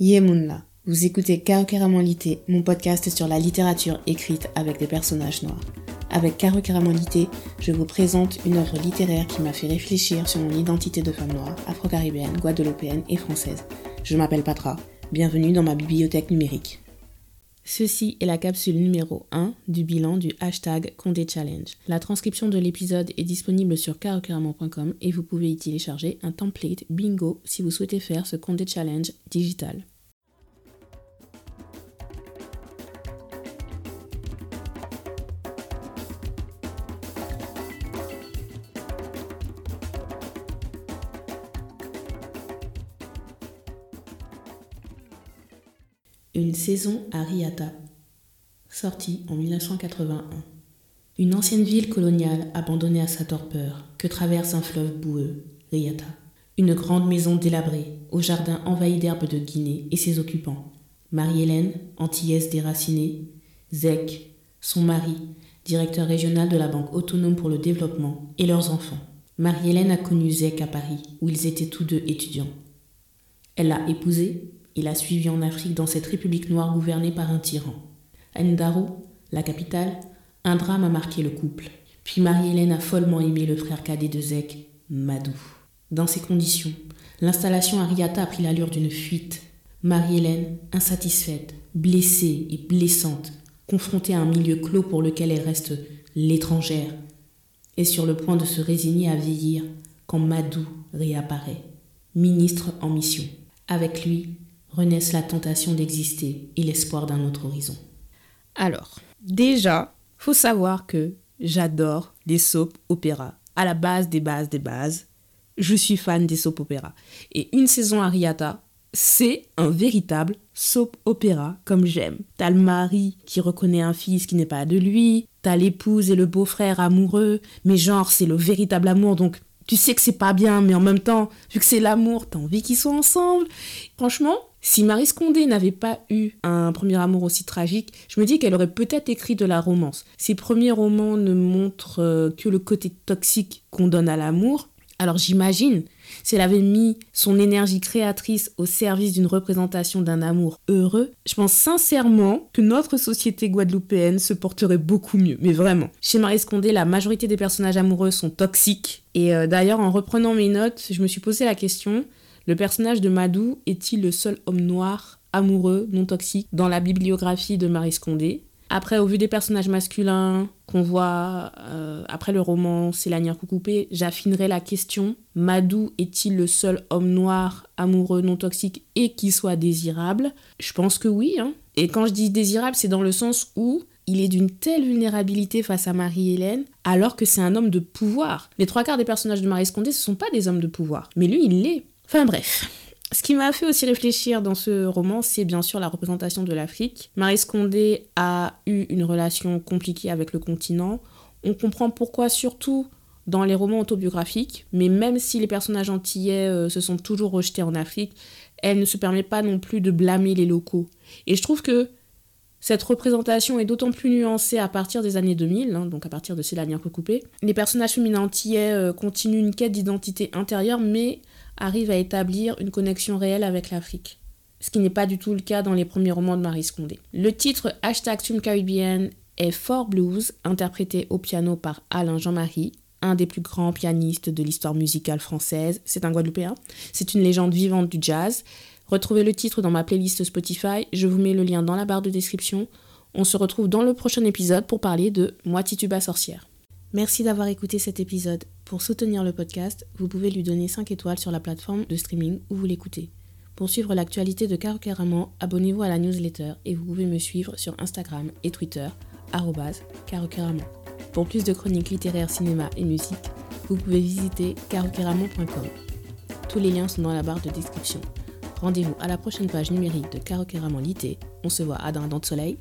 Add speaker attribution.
Speaker 1: Yemunla. Vous écoutez Lité, mon podcast sur la littérature écrite avec des personnages noirs. Avec Lité, je vous présente une œuvre littéraire qui m'a fait réfléchir sur mon identité de femme noire, afro-caribéenne, guadeloupéenne et française. Je m'appelle Patra. Bienvenue dans ma bibliothèque numérique. Ceci est la capsule numéro 1 du bilan du hashtag Condé Challenge. La transcription de l'épisode est disponible sur carocaramon.com et vous pouvez y télécharger un template bingo si vous souhaitez faire ce Condé Challenge digital. Une saison à Riata, sortie en 1981. Une ancienne ville coloniale abandonnée à sa torpeur, que traverse un fleuve boueux, Riata. Une grande maison délabrée, au jardin envahi d'herbes de Guinée et ses occupants. Marie-Hélène, antillaise déracinée, Zek, son mari, directeur régional de la Banque autonome pour le développement, et leurs enfants. Marie-Hélène a connu Zek à Paris, où ils étaient tous deux étudiants. Elle l'a épousé il a suivi en Afrique dans cette république noire gouvernée par un tyran. À Ndaro, la capitale, un drame a marqué le couple. Puis Marie-Hélène a follement aimé le frère cadet de Zek, Madou. Dans ces conditions, l'installation à Riata a pris l'allure d'une fuite. Marie-Hélène, insatisfaite, blessée et blessante, confrontée à un milieu clos pour lequel elle reste l'étrangère, est sur le point de se résigner à vieillir quand Madou réapparaît, ministre en mission. Avec lui, renaissent la tentation d'exister et l'espoir d'un autre horizon. Alors, déjà, faut savoir que j'adore les soap opéras. À la base des bases des bases, je suis fan des soap opéras. Et une saison à Riata, c'est un véritable soap opéra comme j'aime. T'as le mari qui reconnaît un fils qui n'est pas de lui, t'as l'épouse et le beau-frère amoureux, mais genre c'est le véritable amour donc tu sais que c'est pas bien, mais en même temps, vu que c'est l'amour, t'as envie qu'ils soient ensemble. Franchement, si Marie Scondé n'avait pas eu un premier amour aussi tragique, je me dis qu'elle aurait peut-être écrit de la romance. Ses premiers romans ne montrent euh, que le côté toxique qu'on donne à l'amour. Alors j'imagine, si elle avait mis son énergie créatrice au service d'une représentation d'un amour heureux, je pense sincèrement que notre société guadeloupéenne se porterait beaucoup mieux. Mais vraiment. Chez Marie Scondé, la majorité des personnages amoureux sont toxiques. Et euh, d'ailleurs, en reprenant mes notes, je me suis posé la question, le personnage de Madou est-il le seul homme noir, amoureux, non toxique dans la bibliographie de Marie Scondé? Après, au vu des personnages masculins qu'on voit euh, après le roman C'est la coupée, j'affinerai la question Madou est-il le seul homme noir, amoureux, non toxique et qui soit désirable? Je pense que oui. Hein. Et quand je dis désirable, c'est dans le sens où il est d'une telle vulnérabilité face à Marie-Hélène, alors que c'est un homme de pouvoir. Les trois quarts des personnages de Marie Scondé, ce ne sont pas des hommes de pouvoir. Mais lui, il l'est. Enfin bref. Ce qui m'a fait aussi réfléchir dans ce roman, c'est bien sûr la représentation de l'Afrique. Marie Scondé a eu une relation compliquée avec le continent. On comprend pourquoi surtout dans les romans autobiographiques, mais même si les personnages antillais euh, se sont toujours rejetés en Afrique, elle ne se permet pas non plus de blâmer les locaux. Et je trouve que cette représentation est d'autant plus nuancée à partir des années 2000, hein, donc à partir de ces dernières recoupées. Les personnages féminins antillais euh, continuent une quête d'identité intérieure, mais arrive à établir une connexion réelle avec l'Afrique. Ce qui n'est pas du tout le cas dans les premiers romans de Marie Scondé. Le titre Hashtag Caribbean est Fort Blues, interprété au piano par Alain Jean-Marie, un des plus grands pianistes de l'histoire musicale française. C'est un Guadeloupéen. C'est une légende vivante du jazz. Retrouvez le titre dans ma playlist Spotify. Je vous mets le lien dans la barre de description. On se retrouve dans le prochain épisode pour parler de Moi Tituba sorcière. Merci d'avoir écouté cet épisode. Pour soutenir le podcast, vous pouvez lui donner 5 étoiles sur la plateforme de streaming où vous l'écoutez. Pour suivre l'actualité de Caro abonnez-vous à la newsletter et vous pouvez me suivre sur Instagram et Twitter, carocaramon. Pour plus de chroniques littéraires, cinéma et musique, vous pouvez visiter carocaramon.com. Tous les liens sont dans la barre de description. Rendez-vous à la prochaine page numérique de Caro Lité. On se voit à Dindon de Soleil.